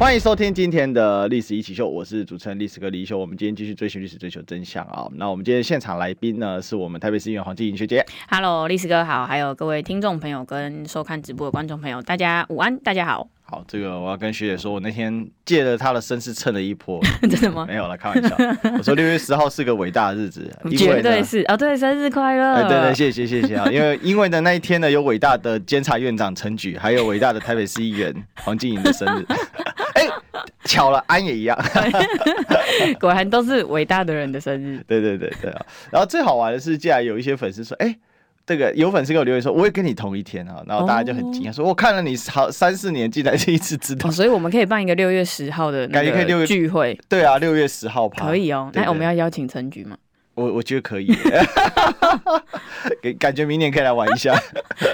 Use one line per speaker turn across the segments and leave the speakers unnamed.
欢迎收听今天的历史一起秀，我是主持人历史哥李修。我们今天继续追寻历史，追求真相啊！那我们今天现场来宾呢，是我们台北市议员黄静莹学姐。
Hello，历史哥好，还有各位听众朋友跟收看直播的观众朋友，大家午安，大家好。
好，这个我要跟学姐说，我那天借了她的身世蹭了一波，
真的吗？
没有了，开玩笑。我说六月十号是个伟大的日子，
绝对是哦，对，生日快乐！
哎，对对，谢谢谢谢啊，因为因为呢那一天呢有伟大的监察院长陈菊，还有伟大的台北市议员黄静莹的生日。哎，巧了，安也一样，
果然都是伟大的人的生日。
对对对对啊！然后最好玩的是，竟然有一些粉丝说，哎，这个有粉丝给我留言说，我也跟你同一天啊，然后大家就很惊讶，说我看了你好三四年，竟然是一次知道。
所以我们可以办一个六月十号的感觉可以六月聚会。
对啊，六月十号
可以哦。那我们要邀请陈局吗？
我我觉得可以，给感觉明年可以来玩一下。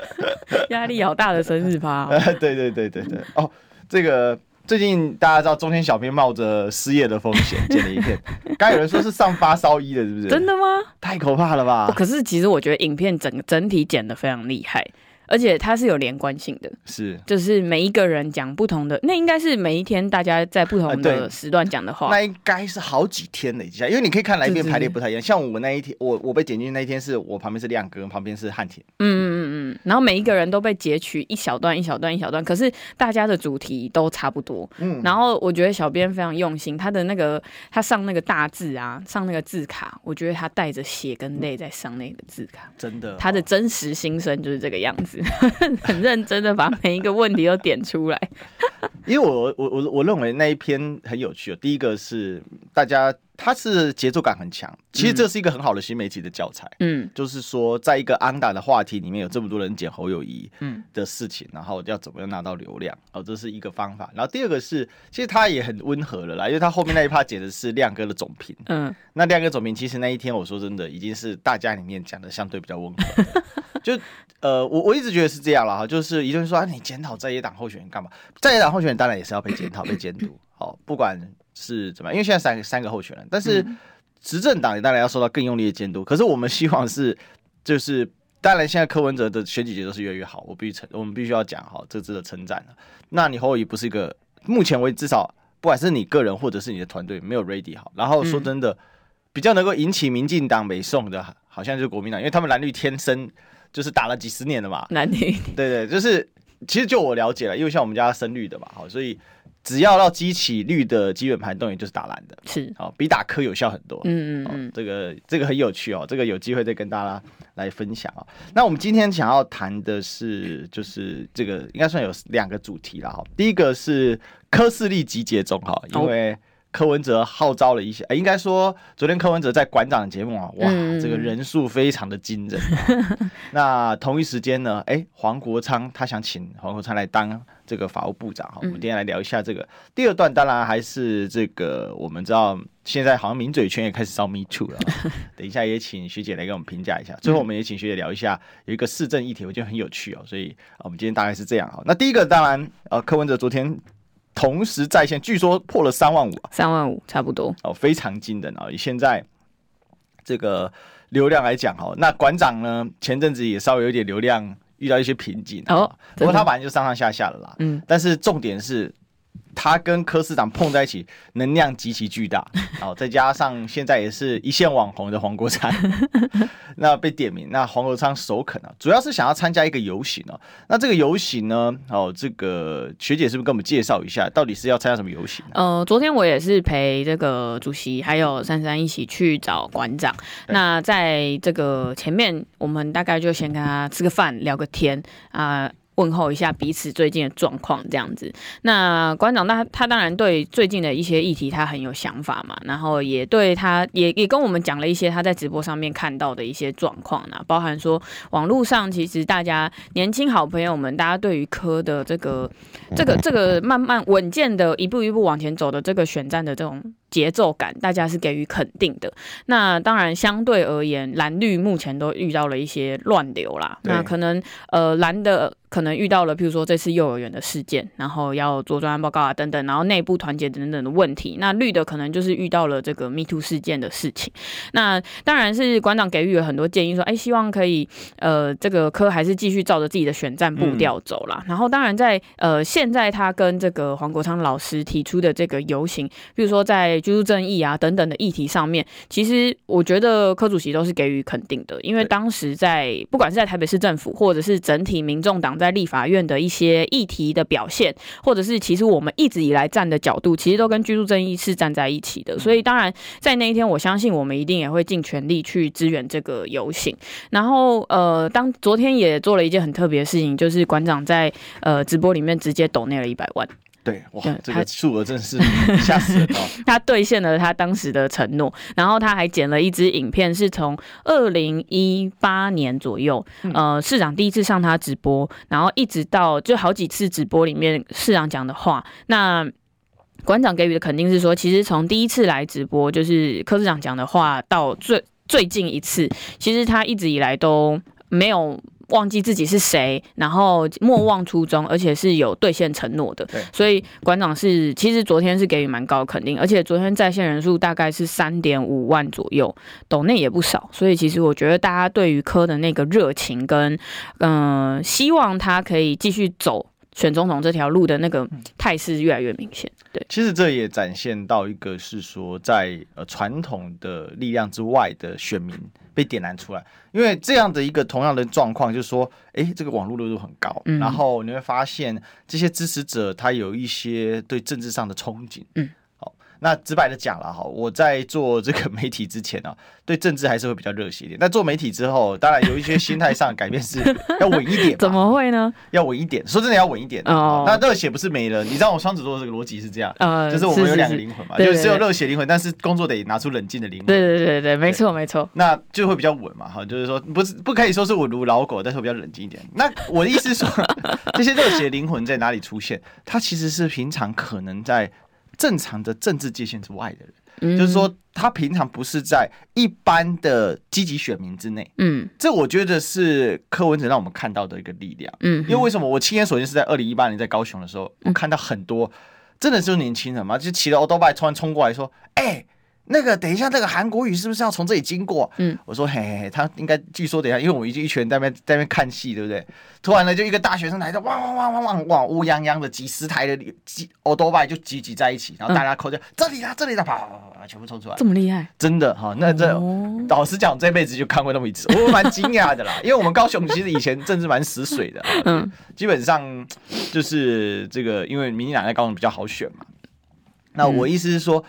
压力好大的生日趴。
对对对对对哦，这个。最近大家知道中天小编冒着失业的风险剪了一片，刚有人说是上发烧衣的，是不是？
真的吗？
太可怕了吧！
可是其实我觉得影片整整体剪的非常厉害。而且它是有连贯性的，
是，
就是每一个人讲不同的，那应该是每一天大家在不同的时段讲的话，
那应该是好几天累积下，因为你可以看来一边排列不太一样。像我那一天，我我被剪进去那一天，是我旁边是亮哥，旁边是汉田，
嗯嗯嗯嗯，然后每一个人都被截取一小段一小段一小段，可是大家的主题都差不多，嗯，然后我觉得小编非常用心，他的那个他上那个大字啊，上那个字卡，我觉得他带着血跟泪在上那个字卡，
真的，
他的真实心声就是这个样子。认真的把每一个问题都点出来，
因为我我我我认为那一篇很有趣。第一个是大家。它是节奏感很强，其实这是一个很好的新媒体的教材。嗯，就是说，在一个安打的话题里面有这么多人捡侯友谊嗯的事情，然后要怎么样拿到流量哦，这是一个方法。然后第二个是，其实他也很温和了啦，因为他后面那一趴剪的是亮哥的总评。嗯，那亮哥总评其实那一天我说真的已经是大家里面讲的相对比较温和。就呃，我我一直觉得是这样了哈，就是一个人说啊，你检讨在野党候选人干嘛？在野党候选人当然也是要被检讨、被监督。好，不管。是怎么样？因为现在三个三个候选人，但是执政党也当然要受到更用力的监督。可是我们希望是，就是当然现在柯文哲的选举节奏是越来越好，我必须承，我们必须要讲哈，这值得称赞的。那你侯友宜不是一个目前为止至少不管是你个人或者是你的团队没有 ready 好。然后说真的，比较能够引起民进党北宋的，好像就是国民党，因为他们蓝绿天生就是打了几十年了嘛。
难听
对对，就是其实就我了解了，因为像我们家深绿的嘛，好，所以。只要要激起绿的基本盘动，也就是打蓝的，
是
好比打科有效很多。
嗯嗯嗯，
这个这个很有趣哦，这个有机会再跟大家来分享啊。那我们今天想要谈的是，就是这个应该算有两个主题了哈。第一个是科势力集结中哈，因为。柯文哲号召了一些，欸、应该说昨天柯文哲在馆长的节目啊，哇，嗯、这个人数非常的惊人，啊。那同一时间呢，哎、欸，黄国昌他想请黄国昌来当这个法务部长哈，我们今天来聊一下这个。嗯、第二段当然还是这个，我们知道现在好像名嘴圈也开始烧 Me Too 了。等一下也请学姐来给我们评价一下。最后我们也请学姐聊一下有一个市政议题，我觉得很有趣哦。所以我们今天大概是这样哈。那第一个当然，呃，柯文哲昨天。同时在线，据说破了三万五，
三万五差不多
哦，非常惊人啊！以现在这个流量来讲，哈，那馆长呢，前阵子也稍微有点流量遇到一些瓶颈哦，不过他反正就上上下下了啦，嗯，但是重点是。他跟柯市长碰在一起，能量极其巨大。好，再加上现在也是一线网红的黄国昌，那被点名，那黄国昌首肯啊，主要是想要参加一个游行哦。那这个游行呢，哦，这个学姐是不是跟我们介绍一下，到底是要参加什么游行？
呃，昨天我也是陪这个主席还有珊珊一起去找馆长。那在这个前面，我们大概就先跟他吃个饭，聊个天啊。呃问候一下彼此最近的状况，这样子。那馆长，那他，他当然对最近的一些议题他很有想法嘛，然后也对他也也跟我们讲了一些他在直播上面看到的一些状况呢，包含说网络上其实大家年轻好朋友们，大家对于科的这个这个这个慢慢稳健的一步一步往前走的这个选战的这种。节奏感，大家是给予肯定的。那当然，相对而言，蓝绿目前都遇到了一些乱流啦。那可能，呃，蓝的可能遇到了，譬如说这次幼儿园的事件，然后要做专案报告啊等等，然后内部团结等等的问题。那绿的可能就是遇到了这个 Me Too 事件的事情。那当然是馆长给予了很多建议，说，哎，希望可以，呃，这个科还是继续照着自己的选战步调走啦。然后当然在呃现在他跟这个黄国昌老师提出的这个游行，比如说在居住正义啊等等的议题上面，其实我觉得柯主席都是给予肯定的，因为当时在不管是在台北市政府或者是整体民众党在立法院的一些议题的表现，或者是其实我们一直以来站的角度，其实都跟居住正义是站在一起的。所以当然在那一天，我相信我们一定也会尽全力去支援这个游行。然后呃，当昨天也做了一件很特别的事情，就是馆长在呃直播里面直接抖内了一百万。
对，哇，这个数额真是吓死人！
他兑现了他当时的承诺，然后他还剪了一支影片，是从二零一八年左右，呃，市长第一次上他直播，然后一直到就好几次直播里面市长讲的话，那馆长给予的肯定是说，其实从第一次来直播，就是柯市长讲的话，到最最近一次，其实他一直以来都没有。忘记自己是谁，然后莫忘初衷，而且是有兑现承诺的。对所以馆长是其实昨天是给予蛮高的肯定，而且昨天在线人数大概是三点五万左右，抖内也不少。所以其实我觉得大家对于科的那个热情跟嗯、呃，希望他可以继续走选总统这条路的那个态势越来越明显。对，
其实这也展现到一个是说在呃传统的力量之外的选民。被点燃出来，因为这样的一个同样的状况，就是说，哎，这个网络热度很高，嗯、然后你会发现这些支持者他有一些对政治上的憧憬，嗯。那直白的讲了哈，我在做这个 媒体之前呢、啊，对政治还是会比较热血一点。那做媒体之后，当然有一些心态上的改变是要稳一点。
怎么会呢？
要稳一点，说真的要稳一点。哦。那热血不是没了，你知道我双子座的这个逻辑是这样，呃，就是我们有两个灵魂嘛，是是是就是只有热血灵魂，但是工作得拿出冷静的灵魂。
对对对对，没错没错。
那就会比较稳嘛哈，就是说不是不可以说是稳如老狗，但是我比较冷静一点。那我的意思是说，这些热血灵魂在哪里出现？它其实是平常可能在。正常的政治界限之外的人，嗯、就是说他平常不是在一般的积极选民之内。嗯，这我觉得是柯文哲让我们看到的一个力量。嗯，因为为什么我亲眼所见是在二零一八年在高雄的时候，我看到很多真的是年轻人嘛，就骑着欧多拜突然冲过来说：“哎、欸。”那个，等一下，那个韩国语是不是要从这里经过？嗯，我说嘿嘿嘿，他应该据说等一下，因为我们已经一群人在那边在那边看戏，对不对？突然呢，就一个大学生来着，哇哇哇哇哇哇，乌泱泱的几十台的几欧多拜就挤挤在一起，然后大家口叫、嗯、这里啦，这里啦，啪啪啪啪，全部冲出来，
这么厉害，
真的哈。那这、哦、老实讲，这辈子就看过那么一次，我蛮惊讶的啦。因为我们高雄其实以前政治蛮死水的，嗯，基本上就是这个，因为民进党在高雄比较好选嘛。那我意思是说。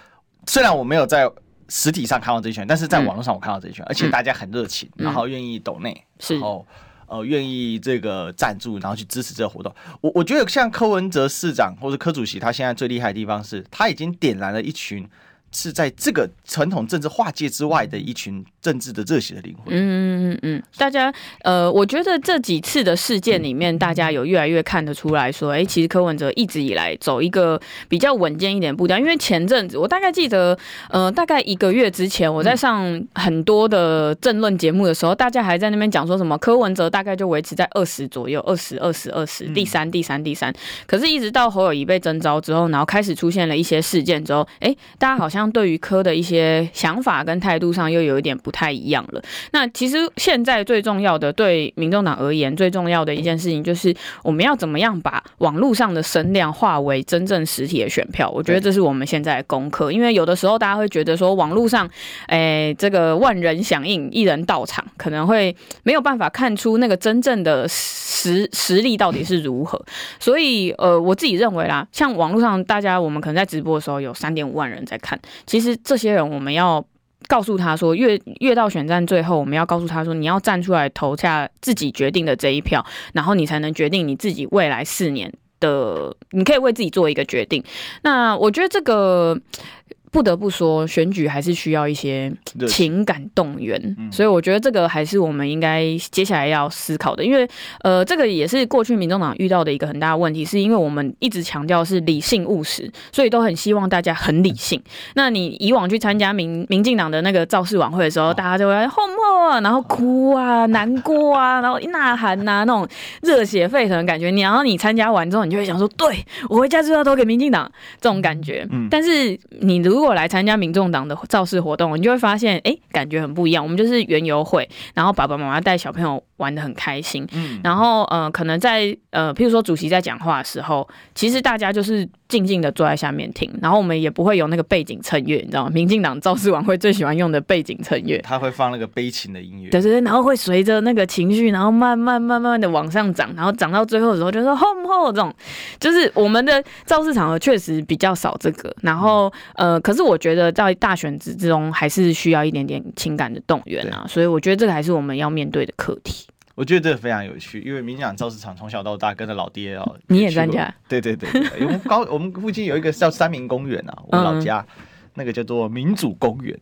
嗯虽然我没有在实体上看到这一圈，但是在网络上我看到这一圈，嗯、而且大家很热情，嗯、然后愿意抖内，是然后呃愿意这个赞助，然后去支持这个活动。我我觉得像柯文哲市长或者柯主席，他现在最厉害的地方是他已经点燃了一群。是在这个传统政治划界之外的一群政治的热血的灵魂。嗯
嗯嗯嗯，大家呃，我觉得这几次的事件里面，大家有越来越看得出来说，哎、欸，其实柯文哲一直以来走一个比较稳健一点步调。因为前阵子我大概记得，呃，大概一个月之前，我在上很多的政论节目的时候，大家还在那边讲说什么柯文哲大概就维持在二十左右，二十二十二十，第三第三第三。可是，一直到侯友谊被征召之后，然后开始出现了一些事件之后，哎、欸，大家好像。对于科的一些想法跟态度上又有一点不太一样了。那其实现在最重要的，对民众党而言，最重要的一件事情就是我们要怎么样把网络上的声量化为真正实体的选票。我觉得这是我们现在的功课。因为有的时候大家会觉得说网络上，哎，这个万人响应，一人到场，可能会没有办法看出那个真正的实实力到底是如何。所以，呃，我自己认为啦，像网络上大家，我们可能在直播的时候有三点五万人在看。其实这些人，我们要告诉他说，越越到选战最后，我们要告诉他说，你要站出来投下自己决定的这一票，然后你才能决定你自己未来四年的，你可以为自己做一个决定。那我觉得这个。不得不说，选举还是需要一些情感动员，嗯、所以我觉得这个还是我们应该接下来要思考的。因为，呃，这个也是过去民众党遇到的一个很大的问题，是因为我们一直强调是理性务实，所以都很希望大家很理性。那你以往去参加民民进党的那个造势晚会的时候，哦、大家就会吼吼哦，然后哭啊，难过啊，然后呐喊呐，那种热血沸腾的感觉。你然后你参加完之后，你就会想说，对，我回家就要投给民进党这种感觉。嗯，但是你如如果来参加民众党的造势活动，你就会发现，哎，感觉很不一样。我们就是园游会，然后爸爸妈妈带小朋友玩的很开心。嗯，然后呃，可能在呃，譬如说主席在讲话的时候，其实大家就是静静的坐在下面听，然后我们也不会有那个背景衬乐，你知道吗？民进党造势晚会最喜欢用的背景衬乐，
他会放那个悲情的音乐，
对对对，然后会随着那个情绪，然后慢慢慢慢的往上涨，然后涨到最后的时候就说 home home 这种，就是我们的造势场合确实比较少这个，然后呃，可是我觉得在大选之中还是需要一点点情感的动员啊，所以我觉得这个还是我们要面对的课题。
我觉得这个非常有趣，因为民进党造势场从小到大跟着老爹哦，
你也参加？
对对对，对，我们高我们附近有一个叫三民公园啊，我老家、嗯、那个叫做民主公园，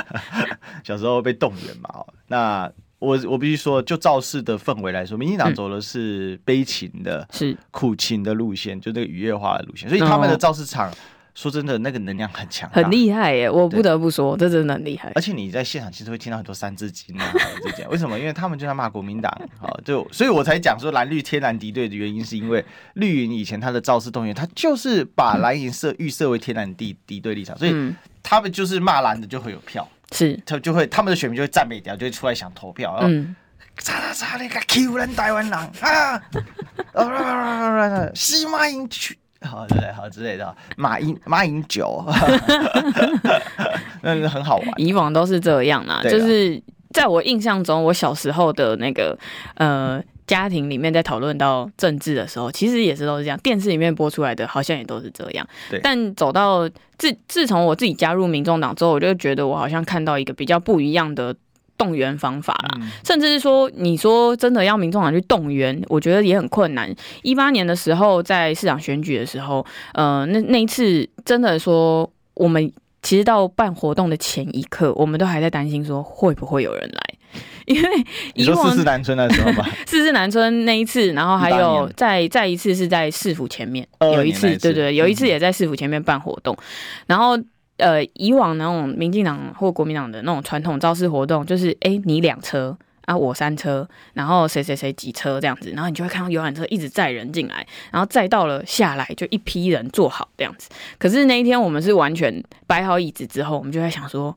小时候被动员嘛。那我我必须说，就造势的氛围来说，民进党走的是悲情的、是、嗯、苦情的路线，就那个愉悦化的路线，所以他们的造势场。说真的，那个能量很强，
很厉害耶！我不得不说，这真的很厉害。
而且你在现场其实会听到很多三字经啊，这些为什么？因为他们就在骂国民党，好，就所以我才讲说蓝绿天然敌对的原因，是因为绿营以前他的造势动员，他就是把蓝营设预设为天然敌敌对立场，所以他们就是骂蓝的就会有票，是他就会他们的选民就会赞美掉，就会出来想投票，嗯，查查查那个 Q 人台湾人啊，西马英去。好对，好之类的，马英马英九，那很好玩。
以往都是这样啦，就是在我印象中，我小时候的那个呃家庭里面，在讨论到政治的时候，其实也是都是这样。电视里面播出来的，好像也都是这样。对。但走到自自从我自己加入民众党之后，我就觉得我好像看到一个比较不一样的。动员方法。啦，甚至是说，你说真的要民众党去动员，我觉得也很困难。一八年的时候，在市长选举的时候，呃，那那一次真的说，我们其实到办活动的前一刻，我们都还在担心说会不会有人来，因为
你说四四南村的时候吧，
四四南村那一次，然后还有再再一次是在市府前面，有一次，对对，有一次也在市府前面办活动，然后。呃，以往那种民进党或国民党的那种传统造势活动，就是哎，你两车。啊，我三车，然后谁谁谁几车这样子，然后你就会看到游览车一直载人进来，然后载到了下来就一批人坐好这样子。可是那一天我们是完全摆好椅子之后，我们就在想说，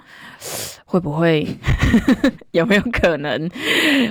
会不会 有没有可能，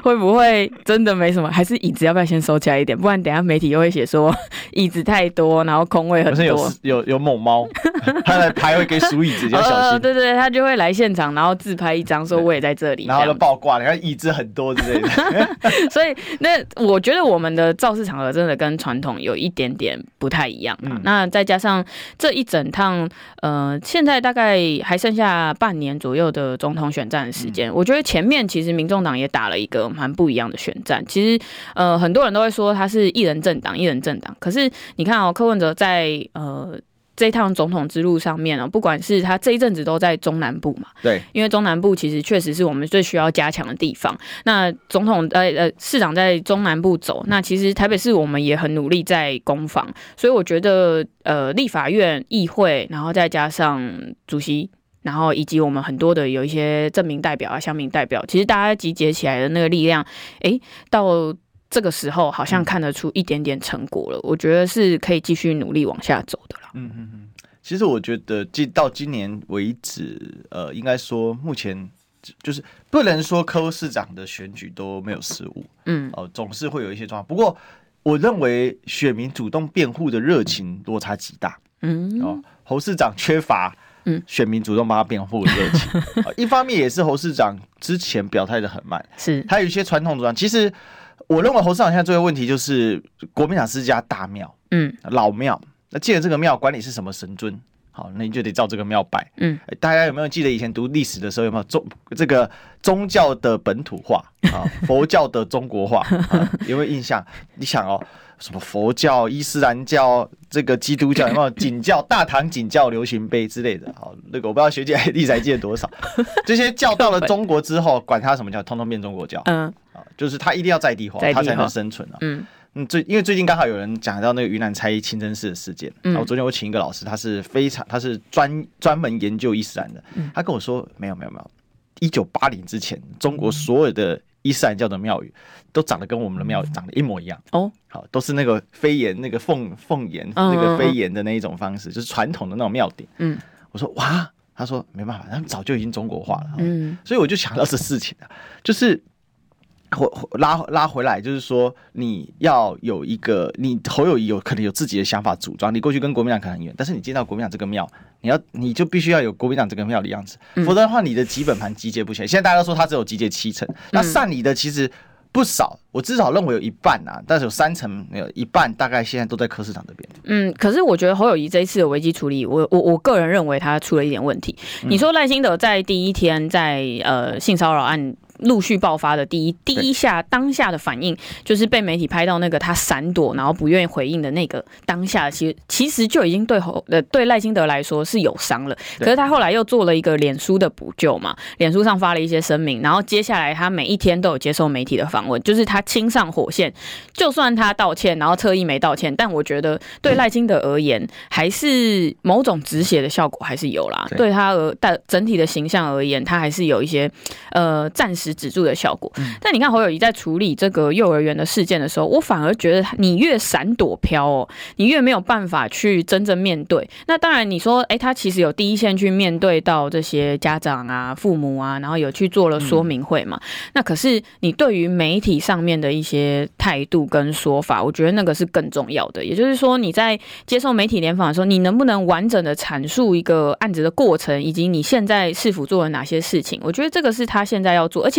会不会真的没什么？还是椅子要不要先收起来一点？不然等下媒体又会写说椅子太多，然后空位很多。
有有有猛猫，他来拍会给数椅子，要小心。
呃、对，对对，他就会来现场，然后自拍一张，说我也在这里，
然后就爆挂，你看椅子很。很多之类的，
所以那我觉得我们的造势场合真的跟传统有一点点不太一样啊。嗯、那再加上这一整趟，呃，现在大概还剩下半年左右的总统选战的时间，嗯、我觉得前面其实民众党也打了一个蛮不一样的选战。其实，呃，很多人都会说他是一人政党，一人政党。可是你看哦，柯文哲在呃。这趟总统之路上面哦，不管是他这一阵子都在中南部嘛，对，因为中南部其实确实是我们最需要加强的地方。那总统呃呃市长在中南部走，那其实台北市我们也很努力在攻防，所以我觉得呃立法院、议会，然后再加上主席，然后以及我们很多的有一些镇民代表啊、乡民代表，其实大家集结起来的那个力量，诶，到。这个时候好像看得出一点点成果了，嗯、我觉得是可以继续努力往下走的了。
嗯嗯嗯，其实我觉得，即到今年为止，呃，应该说目前就是不能说柯市长的选举都没有失误，嗯，哦、呃，总是会有一些状况。不过，我认为选民主动辩护的热情落差极大，嗯，哦，侯市长缺乏，嗯，选民主动帮他辩护的热情。嗯、一方面也是侯市长之前表态的很慢，是，他有一些传统主张，其实。我认为侯市长现在最后问题就是国民党是家大庙，嗯，老庙。那建了这个庙管理是什么神尊，好，那你就得照这个庙拜，嗯。大家有没有记得以前读历史的时候有没有宗这个宗教的本土化啊，佛教的中国化？有没有印象？你想哦，什么佛教、伊斯兰教、这个基督教有没有景教？大唐景教流行碑之类的？好，那个我不知道学姐历史还记得多少？这些教到了中国之后，管它什么教，通通变中国教。嗯。就是他一定要在地化，他才能生存啊。嗯嗯，最因为最近刚好有人讲到那个云南拆清真寺的事件，然后昨天我请一个老师，他是非常他是专专门研究伊斯兰的，他跟我说没有没有没有，一九八零之前，中国所有的伊斯兰教的庙宇都长得跟我们的庙宇长得一模一样哦。好，都是那个飞檐，那个凤凤檐，那个飞檐的那一种方式，就是传统的那种庙顶。嗯，我说哇，他说没办法，他们早就已经中国化了。嗯，所以我就想到这事情啊，就是。回拉拉回来，就是说你要有一个，你侯友谊有可能有自己的想法组装。你过去跟国民党可能很远，但是你进到国民党这个庙，你要你就必须要有国民党这个庙的样子，否则的话，你的基本盘集结不起来。现在大家都说他只有集结七成，那善你的其实不少，我至少认为有一半啊，但是有三成没有一半，大概现在都在柯市长这边。
嗯，可是我觉得侯友宜这一次的危机处理，我我我个人认为他出了一点问题。你说赖清德在第一天在呃性骚扰案。陆续爆发的第一第一下当下的反应，就是被媒体拍到那个他闪躲，然后不愿意回应的那个当下，其实其实就已经对侯呃对赖清德来说是有伤了。可是他后来又做了一个脸书的补救嘛，脸书上发了一些声明，然后接下来他每一天都有接受媒体的访问，就是他亲上火线。就算他道歉，然后特意没道歉，但我觉得对赖清德而言，还是某种止血的效果还是有啦。对他而但整体的形象而言，他还是有一些呃暂时。止住的效果，但你看侯友谊在处理这个幼儿园的事件的时候，我反而觉得你越闪躲飘哦，你越没有办法去真正面对。那当然，你说，哎，他其实有第一线去面对到这些家长啊、父母啊，然后有去做了说明会嘛。那可是你对于媒体上面的一些态度跟说法，我觉得那个是更重要的。也就是说，你在接受媒体联访的时候，你能不能完整的阐述一个案子的过程，以及你现在是否做了哪些事情？我觉得这个是他现在要做，而且。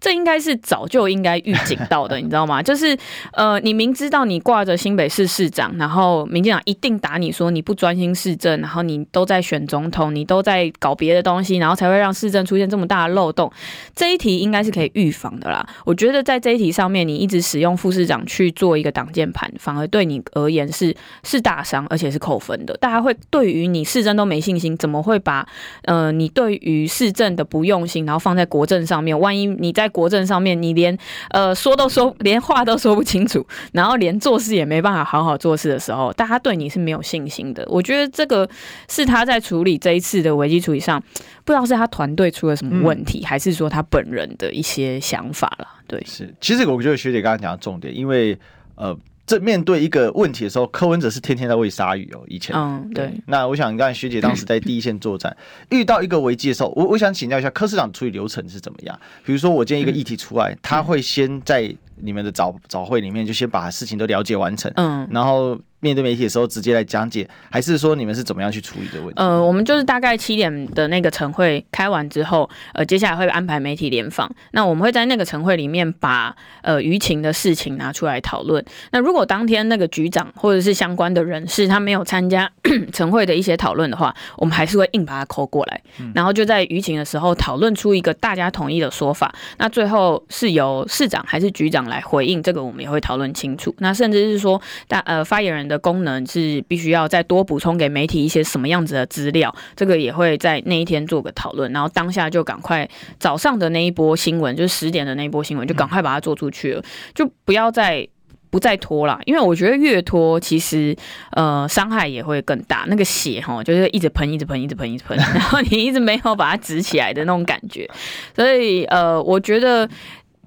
这应该是早就应该预警到的，你知道吗？就是呃，你明知道你挂着新北市市长，然后民进党一定打你说你不专心市政，然后你都在选总统，你都在搞别的东西，然后才会让市政出现这么大的漏洞。这一题应该是可以预防的啦。我觉得在这一题上面，你一直使用副市长去做一个挡箭盘，反而对你而言是是大伤，而且是扣分的。大家会对于你市政都没信心，怎么会把呃你对于市政的不用心，然后放在国政上面？万一你在国政上面，你连呃说都说，连话都说不清楚，然后连做事也没办法好好做事的时候，大家对你是没有信心的。我觉得这个是他在处理这一次的危机处理上，不知道是他团队出了什么问题，嗯、还是说他本人的一些想法了。对，
是，其实我觉得学姐刚刚讲的重点，因为呃。这面对一个问题的时候，柯文哲是天天在喂鲨鱼哦。以前，
嗯，对。
那我想，刚才学姐当时在第一线作战，遇到一个危机的时候，我我想请教一下柯市长处理流程是怎么样？比如说，我今天一个议题出来，他会先在你们的早早会里面就先把事情都了解完成，嗯，然后。面对媒体的时候直接来讲解，还是说你们是怎么样去处理这个问题？
呃，我们就是大概七点的那个晨会开完之后，呃，接下来会安排媒体联访。那我们会在那个晨会里面把呃舆情的事情拿出来讨论。那如果当天那个局长或者是相关的人士他没有参加 晨会的一些讨论的话，我们还是会硬把他抠过来，然后就在舆情的时候讨论出一个大家统一的说法。那最后是由市长还是局长来回应这个，我们也会讨论清楚。那甚至是说大呃发言人的功能是必须要再多补充给媒体一些什么样子的资料，这个也会在那一天做个讨论，然后当下就赶快早上的那一波新闻，就是十点的那一波新闻，就赶快把它做出去了，就不要再不再拖了，因为我觉得越拖其实呃伤害也会更大，那个血哈就是一直喷一直喷一直喷一直喷，然后你一直没有把它止起来的那种感觉，所以呃我觉得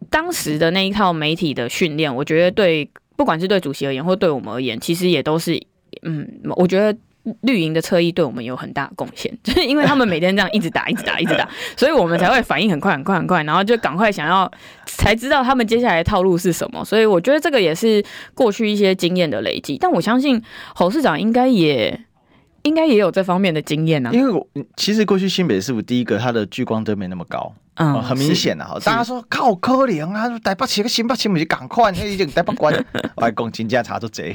当时的那一套媒体的训练，我觉得对。不管是对主席而言，或对我们而言，其实也都是，嗯，我觉得绿营的侧翼对我们有很大贡献，就是因为他们每天这样一直打、一直打、一直打，所以我们才会反应很快、很快、很快，然后就赶快想要才知道他们接下来套路是什么。所以我觉得这个也是过去一些经验的累积，但我相信侯市长应该也应该也有这方面的经验啊。
因为我其实过去新北市府第一个，他的聚光灯没那么高。嗯，很明显的哈，大家说靠可怜啊，台北市个新北市不是赶快，那已经台北关，我 还讲金价查都贼。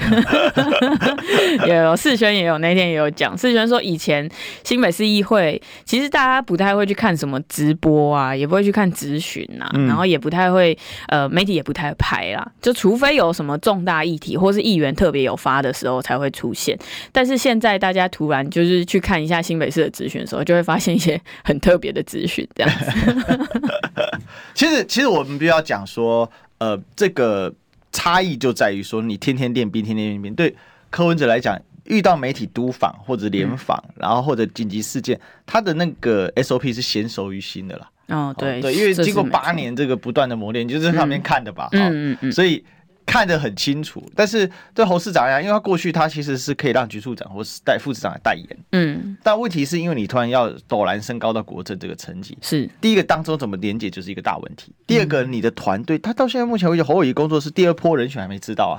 有世轩也有那天也有讲，世轩说以前新北市议会其实大家不太会去看什么直播啊，也不会去看质询呐，然后也不太会呃媒体也不太拍啦，就除非有什么重大议题或是议员特别有发的时候才会出现。但是现在大家突然就是去看一下新北市的咨询的时候，就会发现一些很特别的咨询这样子。
其实，其实我们必须要讲说，呃，这个差异就在于说，你天天练兵，天天练兵。对柯文哲来讲，遇到媒体督访或者联访，嗯、然后或者紧急事件，他的那个 SOP 是娴熟于心的啦。
哦，对
对，因为经过八年这个不断的磨练，就是在旁边看的吧，嗯嗯嗯，所以。看得很清楚，但是对侯市长来讲，因为他过去他其实是可以让局处长或是代副市长来代言，嗯，但问题是因为你突然要陡然升高到国政这个层级，
是。
第一个当中怎么连接就是一个大问题。第二个，你的团队他到现在目前为止侯友谊工作是第二波人选还没知道啊，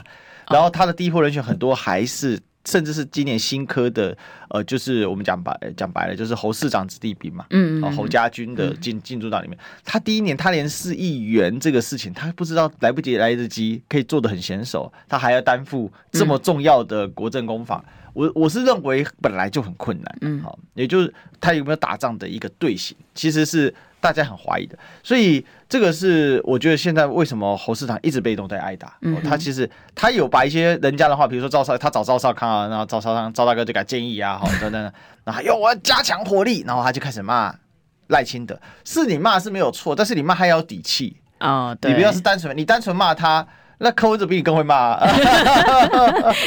然后他的第一波人选很多还是。甚至是今年新科的，呃，就是我们讲白讲白了，就是侯市长子弟兵嘛，嗯，嗯，侯家军的进进驻到里面，他第一年他连市议员这个事情，他不知道来不及来得及可以做的很娴熟，他还要担负这么重要的国政公法，我我是认为本来就很困难，嗯，好，也就是他有没有打仗的一个队形，其实是。大家很怀疑的，所以这个是我觉得现在为什么侯市长一直被动在挨打。嗯、他其实他有把一些人家的话，比如说赵少，他找赵少康啊，然后赵少康赵大哥就给他建议啊，好 等等，然后哟我要加强火力，然后他就开始骂赖清德，是你骂是没有错，但是你骂还要有底气。啊、哦，对，你不要是单纯你单纯骂他。那柯文哲比你更会骂、啊，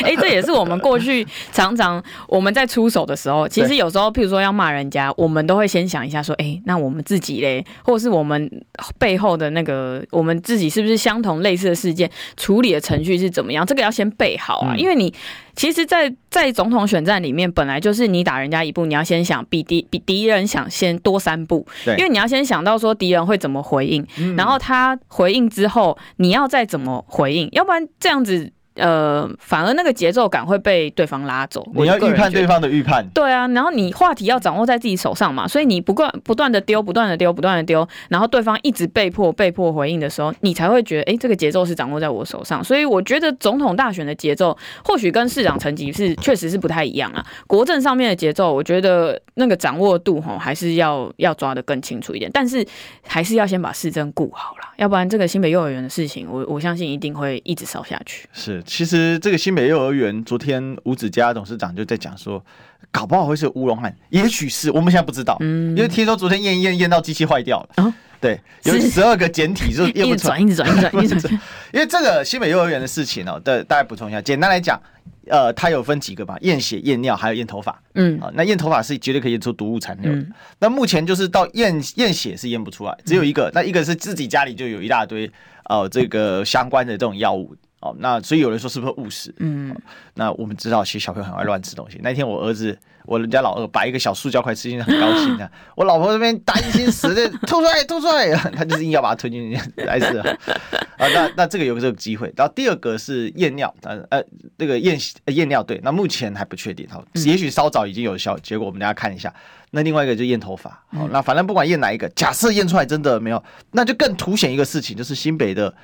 哎、欸，这也是我们过去常常我们在出手的时候，其实有时候，譬如说要骂人家，我们都会先想一下，说，哎、欸，那我们自己嘞，或者是我们背后的那个，我们自己是不是相同类似的事件处理的程序是怎么样？这个要先备好啊，因为你。其实在，在在总统选战里面，本来就是你打人家一步，你要先想比敌比敌人想先多三步，对，因为你要先想到说敌人会怎么回应，嗯，然后他回应之后，你要再怎么回应，要不然这样子。呃，反而那个节奏感会被对方拉走。
你要预判对方的预判。
对啊，然后你话题要掌握在自己手上嘛，所以你不断不断的丢，不断的丢，不断的丢，然后对方一直被迫被迫回应的时候，你才会觉得，哎、欸，这个节奏是掌握在我手上。所以我觉得总统大选的节奏或许跟市长层级是确实是不太一样啊。国政上面的节奏，我觉得那个掌握度吼还是要要抓的更清楚一点，但是还是要先把市政顾好了，要不然这个新北幼儿园的事情，我我相信一定会一直烧下去。
是。其实这个新北幼儿园，昨天吴子嘉董事长就在讲说，搞不好会是乌龙案，也许是我们现在不知道，嗯，因为听说昨天验验验到机器坏掉了，哦，对，有十二个简体就验不出来，
一直转，一直转，一直转，
因为这个新北幼儿园的事情哦，对，大家补充一下，简单来讲，呃，它有分几个吧，验血、验尿，还有验头发，嗯，啊，那验头发是绝对可以验出毒物残留的，嗯，那目前就是到验验血是验不出来，只有一个，那一个是自己家里就有一大堆，呃，这个相关的这种药物。哦，那所以有人说是不是误食？嗯，那我们知道，其实小朋友很爱乱吃东西。那天我儿子，我人家老二把一个小塑胶块吃进去，很高兴的。我老婆这边担心死的，吐出来，吐出来，他就是硬要把它吞进去来吃。啊，那那这个有这个机会。然后第二个是验尿，呃呃，这个验验尿对，那目前还不确定。好，也许稍早已经有效，结果我们大家看一下。那另外一个就验头发。好，那反正不管验哪一个，假设验出来真的没有，那就更凸显一个事情，就是新北的。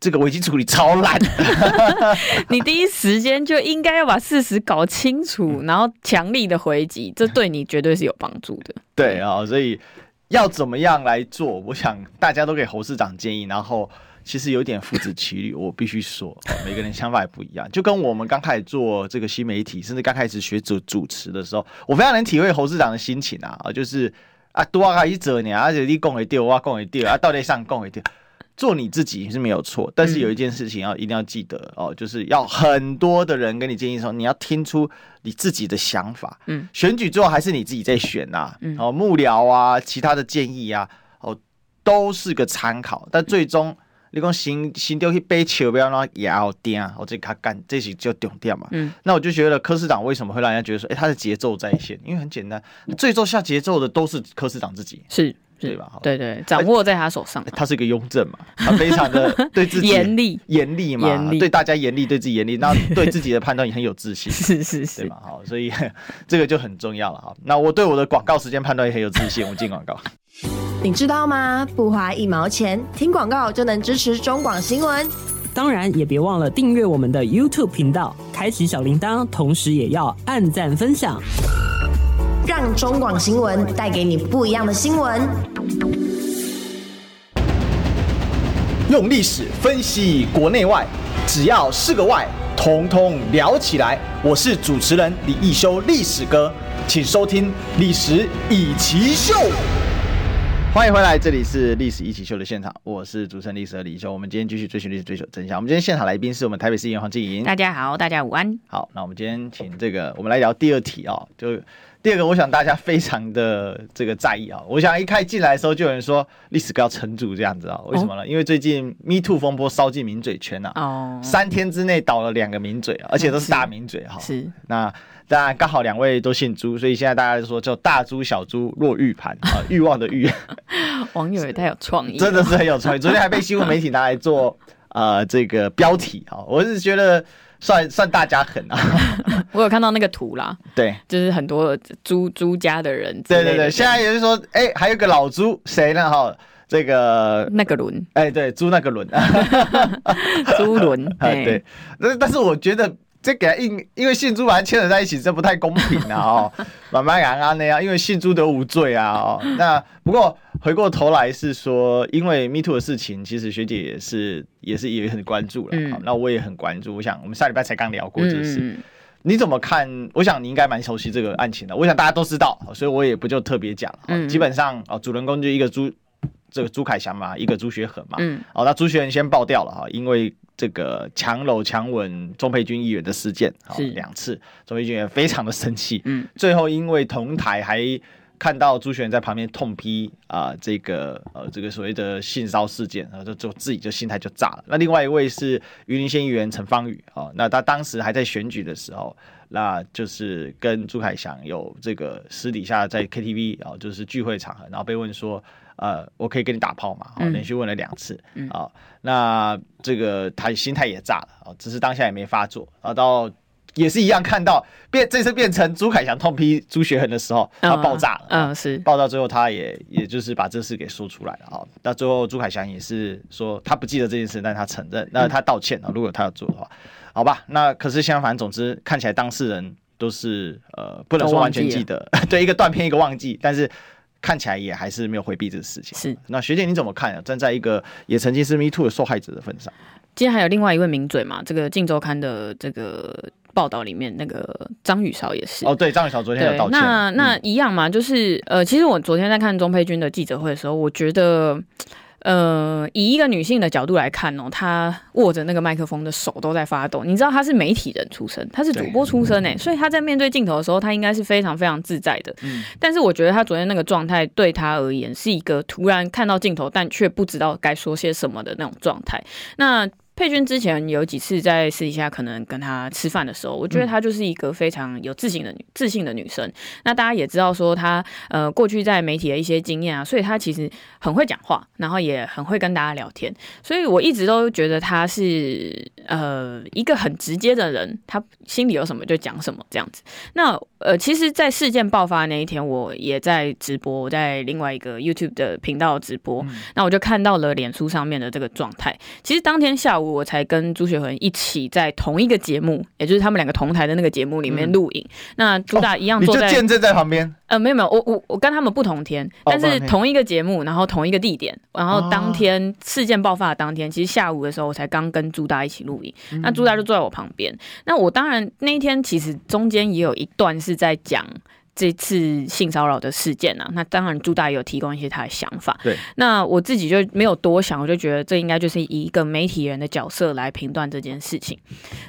这个危机处理超烂，
你第一时间就应该要把事实搞清楚，然后强力的回击，这对你绝对是有帮助的。
对啊，所以要怎么样来做？我想大家都给侯市长建议，然后其实有点父子骑驴，我必须说，每个人想法也不一样。就跟我们刚开始做这个新媒体，甚至刚开始学主主持的时候，我非常能体会侯市长的心情啊，就是啊多啊一折你，而且你讲会对，我讲会对啊，到底上讲会对。做你自己是没有错，但是有一件事情要一定要记得哦，就是要很多的人跟你建议说，你要听出你自己的想法。嗯，选举最后还是你自己在选呐。嗯，哦，幕僚啊，其他的建议啊，哦，都是个参考，但最终你讲行行丢去背球，不要让也要掂啊，我这他干这些就重点嘛。嗯，那我就觉得柯市长为什么会让人家觉得说，哎，他的节奏在线？因为很简单，最终下节奏的都是柯市长自己。
是。对吧？对对，掌握在他手上。
他是一个雍正嘛，他非常的 对自己
严厉，
严厉嘛，严厉对大家严厉，对自己严厉，那 对自己的判断也很有自信，
是是是，
对吧？好，所以这个就很重要了哈。那我对我的广告时间判断也很有自信，我进广告。
你知道吗？不花一毛钱，听广告就能支持中广新闻。
当然，也别忘了订阅我们的 YouTube 频道，开启小铃铛，同时也要按赞分享。
让中广新闻带给你不一样的新闻。
用历史分析国内外，只要是个“外”，统统聊起来。我是主持人李易修，历史哥，请收听《历史易起 SHOW》。欢迎回来，这里是历史一起 SHOW 的现场，我是主持人历史的李修。我们今天继续追寻历史，追求真相。我们今天现场来宾是我们台北市议员黄静莹。
大家好，大家午安。
好，那我们今天请这个，我们来聊第二题啊、哦，就第二个，我想大家非常的这个在意啊、哦。我想一开进来的时候，就有人说历史哥要撑住这样子啊、哦，为什么呢？哦、因为最近 Me Too 风波烧进名嘴圈啊，哦，三天之内倒了两个名嘴，而且都是大名嘴哈、哦。是，那。当然，刚好两位都姓朱，所以现在大家就说叫大猪小猪落玉盘啊，欲望的欲。
网友也太有创意，
真的是很有创意。昨天还被新闻媒体拿来做呃这个标题啊，我是觉得算算大家狠啊。
我有看到那个图啦，
对，
就是很多朱朱家的人。
对对对，现在也是说，哎、欸，还有个老朱，谁呢？哈，这个
那个轮，
哎、欸，对，朱那个轮，
朱轮，
对。但但是我觉得。这给他因因为姓朱把他牵扯在一起，这不太公平啊！哦，慢慢讲啊那样，因为姓朱得无罪啊！哦，那不过回过头来是说，因为 Me Too 的事情，其实学姐也是也是也很关注了。嗯，那我也很关注。我想我们下礼拜才刚聊过这个事，嗯、你怎么看？我想你应该蛮熟悉这个案情的。我想大家都知道，所以我也不就特别讲了。嗯，基本上哦，主人公就一个朱这个朱凯翔嘛，一个朱学恒嘛。嗯，哦，那朱学恒先爆掉了哈，因为。这个强搂强吻钟佩君议员的事件，好两次，钟佩君也非常的生气，嗯，最后因为同台还看到朱学恒在旁边痛批啊、呃，这个呃这个所谓的性骚事件，然后就就自己就心态就炸了。那另外一位是榆林县议员陈芳宇啊，那他当时还在选举的时候，那就是跟朱凯翔有这个私底下在 KTV 啊，就是聚会场合，然后被问说。呃，我可以跟你打炮嘛？哦，连续问了两次啊、嗯哦，那这个他心态也炸了啊，只是当下也没发作啊。到也是一样，看到变这次变成朱凯翔痛批朱学恒的时候，他爆炸了。嗯，是爆炸最后，他也也就是把这事给说出来了啊。那最后朱凯翔也是说他不记得这件事，但他承认，那他道歉啊。如果他要做的话，好吧。那可是相反，总之看起来当事人都是呃，不能说完全记得，对，一个断片，一个忘记，但是。看起来也还是没有回避这个事情。是，那学姐你怎么看啊？站在一个也曾经是 Me Too 的受害者的份上，
今天还有另外一位名嘴嘛？这个《镜周刊》的这个报道里面，那个张宇韶也是。
哦，对，张宇韶昨天有道歉。
那那一样嘛？就是呃，其实我昨天在看钟佩君的记者会的时候，我觉得。呃，以一个女性的角度来看哦，她握着那个麦克风的手都在发抖。你知道她是媒体人出身，她是主播出身诶，所以她在面对镜头的时候，她应该是非常非常自在的。嗯，但是我觉得她昨天那个状态对她而言是一个突然看到镜头，但却不知道该说些什么的那种状态。那。沛君之前有几次在私底下可能跟她吃饭的时候，我觉得她就是一个非常有自信的女自信的女生。那大家也知道说她呃过去在媒体的一些经验啊，所以她其实很会讲话，然后也很会跟大家聊天。所以我一直都觉得她是呃一个很直接的人，她心里有什么就讲什么这样子。那呃其实，在事件爆发那一天，我也在直播，我在另外一个 YouTube 的频道直播，嗯、那我就看到了脸书上面的这个状态。其实当天下午。我才跟朱雪恒一起在同一个节目，也就是他们两个同台的那个节目里面录影。嗯、那朱大一样坐在，
哦、你就见证在旁边。
呃，没有没有，我我我跟他们不同天，但是同一个节目，然后同一个地点，然后当天事件爆发的当天，其实下午的时候我才刚跟朱大一起录影。嗯、那朱大就坐在我旁边。那我当然那一天其实中间也有一段是在讲。这次性骚扰的事件啊，那当然朱大也有提供一些他的想法。对，那我自己就没有多想，我就觉得这应该就是以一个媒体人的角色来评断这件事情。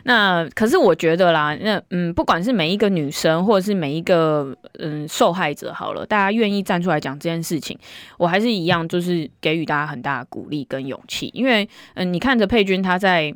那可是我觉得啦，那嗯，不管是每一个女生，或者是每一个嗯受害者，好了，大家愿意站出来讲这件事情，我还是一样，就是给予大家很大的鼓励跟勇气。因为嗯，你看着佩君她在。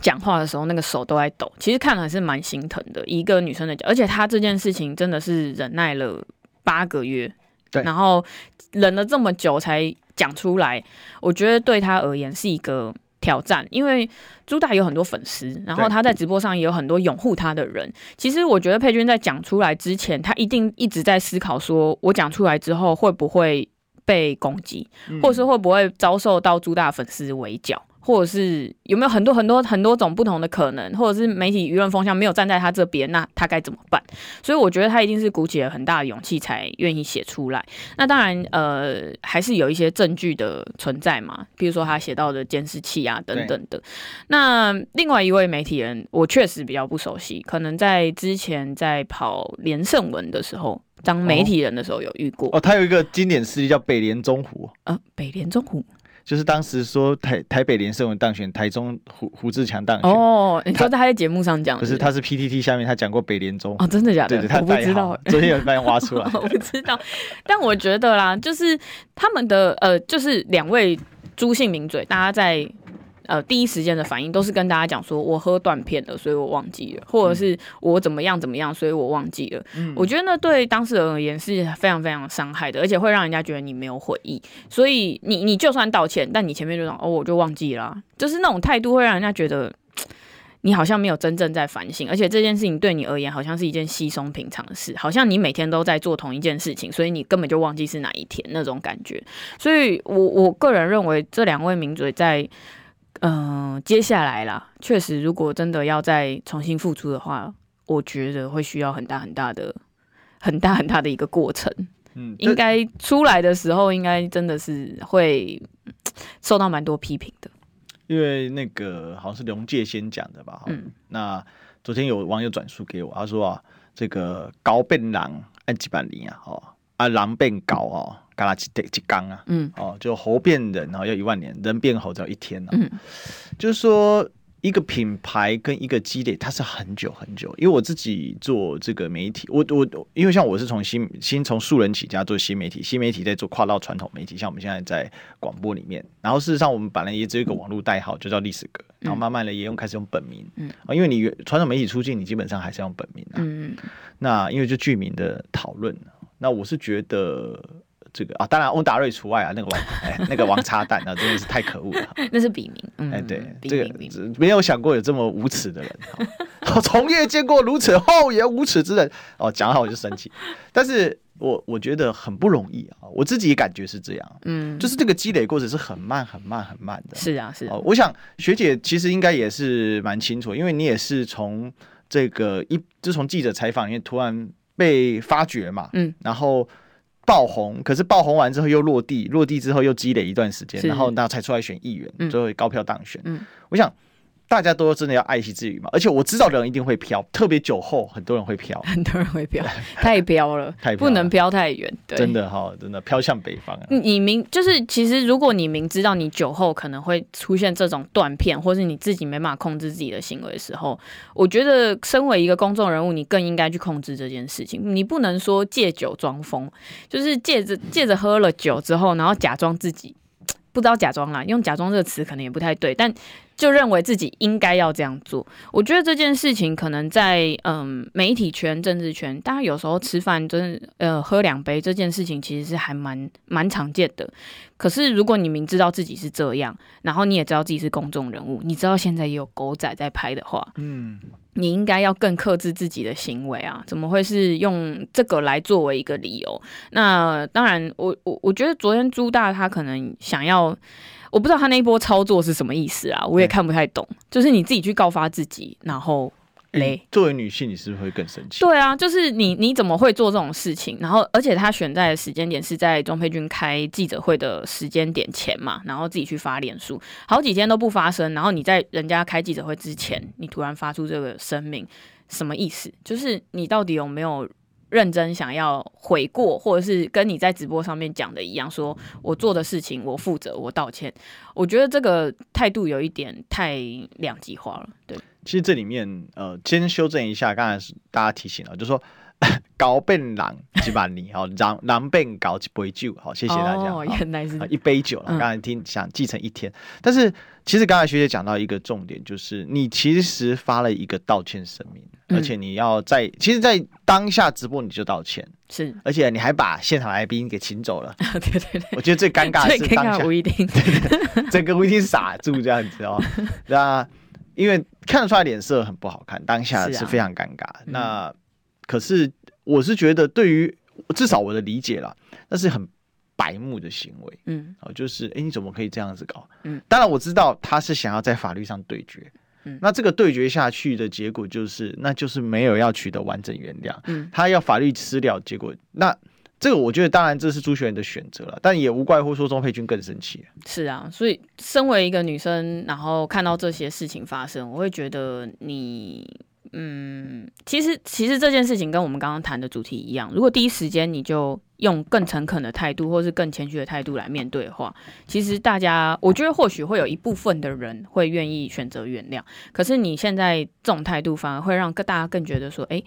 讲话的时候，那个手都在抖，其实看了还是蛮心疼的。一个女生的，而且她这件事情真的是忍耐了八个月，对，然后忍了这么久才讲出来，我觉得对她而言是一个挑战。因为朱大有很多粉丝，然后他在直播上也有很多拥护他的人。其实我觉得佩君在讲出来之前，他一定一直在思考：说我讲出来之后会不会被攻击，或者是会不会遭受到朱大粉丝围剿？或者是有没有很多很多很多种不同的可能，或者是媒体舆论风向没有站在他这边，那他该怎么办？所以我觉得他一定是鼓起了很大的勇气才愿意写出来。那当然，呃，还是有一些证据的存在嘛，比如说他写到的监视器啊等等的。那另外一位媒体人，我确实比较不熟悉，可能在之前在跑连胜文的时候。当媒体人的时候有遇过
哦，他有一个经典事例叫北联中湖，
呃，北联中湖
就是当时说台台北连胜文当选，台中胡胡志强当选。
哦，你说他在节目上讲，
不是，他是 PTT 下面他讲过北联中。
哦，真的假的？
对对，他
不知道，
昨天有发现挖出来，
我不知道，但我觉得啦，就是他们的呃，就是两位朱姓名嘴，大家在。呃，第一时间的反应都是跟大家讲说，我喝断片了，所以我忘记了，或者是我怎么样怎么样，所以我忘记了。嗯，我觉得那对当事人而言是非常非常伤害的，而且会让人家觉得你没有悔意。所以你你就算道歉，但你前面就讲哦，我就忘记了啊，就是那种态度会让人家觉得你好像没有真正在反省，而且这件事情对你而言好像是一件稀松平常的事，好像你每天都在做同一件事情，所以你根本就忘记是哪一天那种感觉。所以我我个人认为这两位名嘴在。嗯、呃，接下来啦，确实，如果真的要再重新复出的话，我觉得会需要很大很大的、很大很大的一个过程。嗯，应该出来的时候，应该真的是会受到蛮多批评的。
因为那个好像是龙介先讲的吧？嗯，那昨天有网友转述给我，他说啊，这个高变狼按几百年啊，哦，啊狼变狗哦。嘎啦几几缸啊，嗯，哦，就猴变人，然后要一万年，人变猴只要一天呢、啊。嗯，就是说一个品牌跟一个积累，它是很久很久。因为我自己做这个媒体，我我因为像我是从新新从素人起家做新媒体，新媒体在做跨到传统媒体，像我们现在在广播里面，然后事实上我们本来也只有一个网络代号，就叫历史哥，然后慢慢的也用开始用本名，嗯，因为你传统媒体出镜，你基本上还是要用本名啊，嗯，那因为就剧名的讨论，那我是觉得。这个啊，当然翁达瑞除外啊，那个王哎，那个王插蛋啊，真的是太可恶了。
那是笔名，嗯、
哎，对，这个没有想过有这么无耻的人。我 从业见过如此厚颜无耻之人，哦，讲好我就生气。但是我我觉得很不容易啊，我自己感觉是这样，嗯，就是这个积累过程是很慢、很慢、很慢的。
是啊，是啊。
我想学姐其实应该也是蛮清楚，因为你也是从这个一，就从记者采访里面突然被发掘嘛，嗯，然后。爆红，可是爆红完之后又落地，落地之后又积累一段时间，然后那才出来选议员，嗯、最后高票当选。嗯，我想。大家都真的要爱惜自己嘛，而且我知道的人一定会飘，特别酒后很多人会飘，
很多人会飘，太飘了，不能飘太远，对，
真的哈，真的飘向北方啊。
你明就是其实如果你明知道你酒后可能会出现这种断片，或是你自己没办法控制自己的行为的时候，我觉得身为一个公众人物，你更应该去控制这件事情。你不能说借酒装疯，就是借着借着喝了酒之后，然后假装自己不知道假装啦，用假装这个词可能也不太对，但。就认为自己应该要这样做，我觉得这件事情可能在嗯媒体圈、政治圈，大家有时候吃饭真的呃喝两杯这件事情其实是还蛮蛮常见的。可是如果你明知道自己是这样，然后你也知道自己是公众人物，你知道现在也有狗仔在拍的话，嗯，你应该要更克制自己的行为啊！怎么会是用这个来作为一个理由？那当然我，我我我觉得昨天朱大他可能想要。我不知道他那一波操作是什么意思啊，我也看不太懂。就是你自己去告发自己，然后
作为女性，你是不是会更生气？
对啊，就是你你怎么会做这种事情？然后，而且他选在的时间点是在庄佩君开记者会的时间点前嘛，然后自己去发脸书，好几天都不发声，然后你在人家开记者会之前，你突然发出这个声明，什么意思？就是你到底有没有？认真想要悔过，或者是跟你在直播上面讲的一样，说我做的事情我负责，我道歉。我觉得这个态度有一点太两极化了。对，
其实这里面呃，先修正一下，刚才是大家提醒了，就是说 高变狼几把你好，狼狼变搞几杯酒，好，谢谢大家。
哦，原来是
一杯酒了。刚才听想继承一天，嗯、但是其实刚才学姐讲到一个重点，就是你其实发了一个道歉声明。而且你要在，其实，在当下直播你就道歉，
是，
而且你还把现场来宾给请走了，
对对对，
我觉得最尴尬的是当下。
吴一丁，对对，
整个吴一丁傻住这样子哦，那因为看得出来脸色很不好看，当下是非常尴尬。啊、那可是我是觉得，对于至少我的理解啦，那是很白目的行为，嗯，哦，就是哎，你怎么可以这样子搞？嗯，当然我知道他是想要在法律上对决。嗯，那这个对决下去的结果就是，那就是没有要取得完整原谅。嗯，他要法律私了，结果那这个我觉得当然这是朱学恒的选择了，但也无怪乎说钟佩君更生气。
是啊，所以身为一个女生，然后看到这些事情发生，我会觉得你。嗯，其实其实这件事情跟我们刚刚谈的主题一样，如果第一时间你就用更诚恳的态度，或是更谦虚的态度来面对的话，其实大家我觉得或许会有一部分的人会愿意选择原谅。可是你现在这种态度，反而会让大家更觉得说，哎，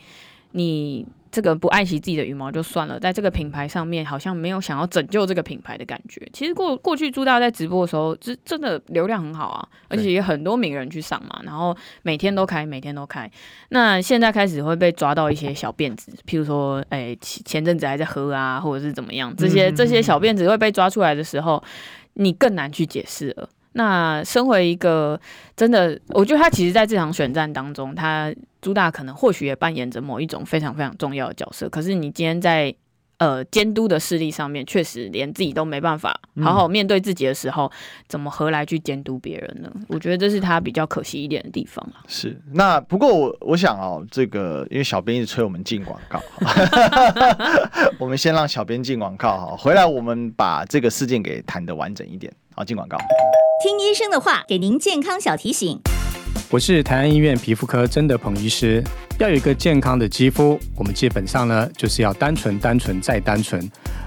你。这个不爱惜自己的羽毛就算了，在这个品牌上面好像没有想要拯救这个品牌的感觉。其实过过去朱大在直播的时候，真真的流量很好啊，而且也很多名人去上嘛，然后每天都开，每天都开。那现在开始会被抓到一些小辫子，譬如说，哎，前阵子还在喝啊，或者是怎么样，这些这些小辫子会被抓出来的时候，你更难去解释了。那身为一个真的，我觉得他其实在这场选战当中，他朱大可能或许也扮演着某一种非常非常重要的角色。可是你今天在呃监督的势力上面，确实连自己都没办法好好面对自己的时候，嗯、怎么何来去监督别人呢？我觉得这是他比较可惜一点的地方。
是，那不过我我想哦，这个因为小编一直催我们进广告，我们先让小编进广告哈，回来我们把这个事件给谈得完整一点。好，进广告。
听医生的话，给您健康小提醒。
我是台安医院皮肤科曾德鹏医师。要有一个健康的肌肤，我们基本上呢就是要单纯、单纯再单纯。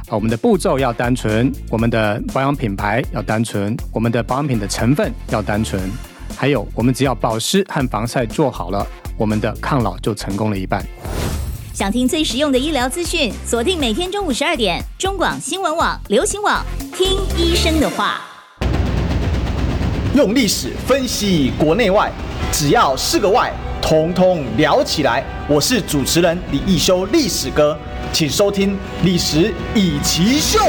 啊，我们的步骤要单纯，我们的保养品牌要单纯，我们的保养品的成分要单纯。还有，我们只要保湿和防晒做好了，我们的抗老就成功了一半。
想听最实用的医疗资讯，锁定每天中午十二点，中广新闻网、流行网，听医生的话。
用历史分析国内外，只要是个“外”，统统聊起来。我是主持人李易修，历史哥，请收听《历史以奇秀》。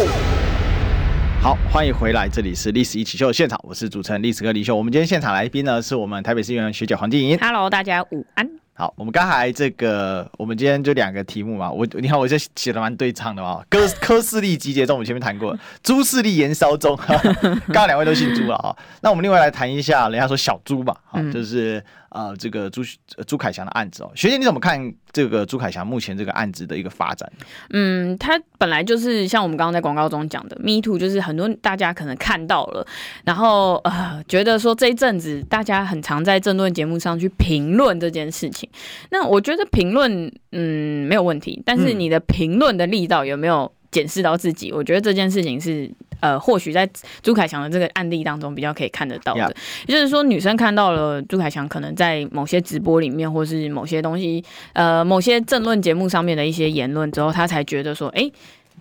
好，欢迎回来，这里是《历史一起秀》的现场，我是主持人历史哥李修。我们今天现场来宾呢，是我们台北市议员学姐黄静莹。
Hello，大家午安。
好，我们刚才这个，我们今天就两个题目嘛。我你看，我这写的蛮对唱的嘛。科科势力集结中，我们前面谈过，朱势力燃烧中。刚刚两位都姓朱了哈。那我们另外来谈一下，人家说小朱嘛，哈，就是。呃，这个朱朱凯翔的案子哦，学姐你怎么看这个朱凯翔目前这个案子的一个发展？
嗯，他本来就是像我们刚刚在广告中讲的，Me Too，就是很多大家可能看到了，然后呃，觉得说这一阵子大家很常在政论节目上去评论这件事情。那我觉得评论嗯没有问题，但是你的评论的力道有没有检视到自己？我觉得这件事情是。呃，或许在朱凯翔的这个案例当中比较可以看得到的，也就是说，女生看到了朱凯翔可能在某些直播里面，或是某些东西，呃，某些政论节目上面的一些言论之后，她才觉得说，哎，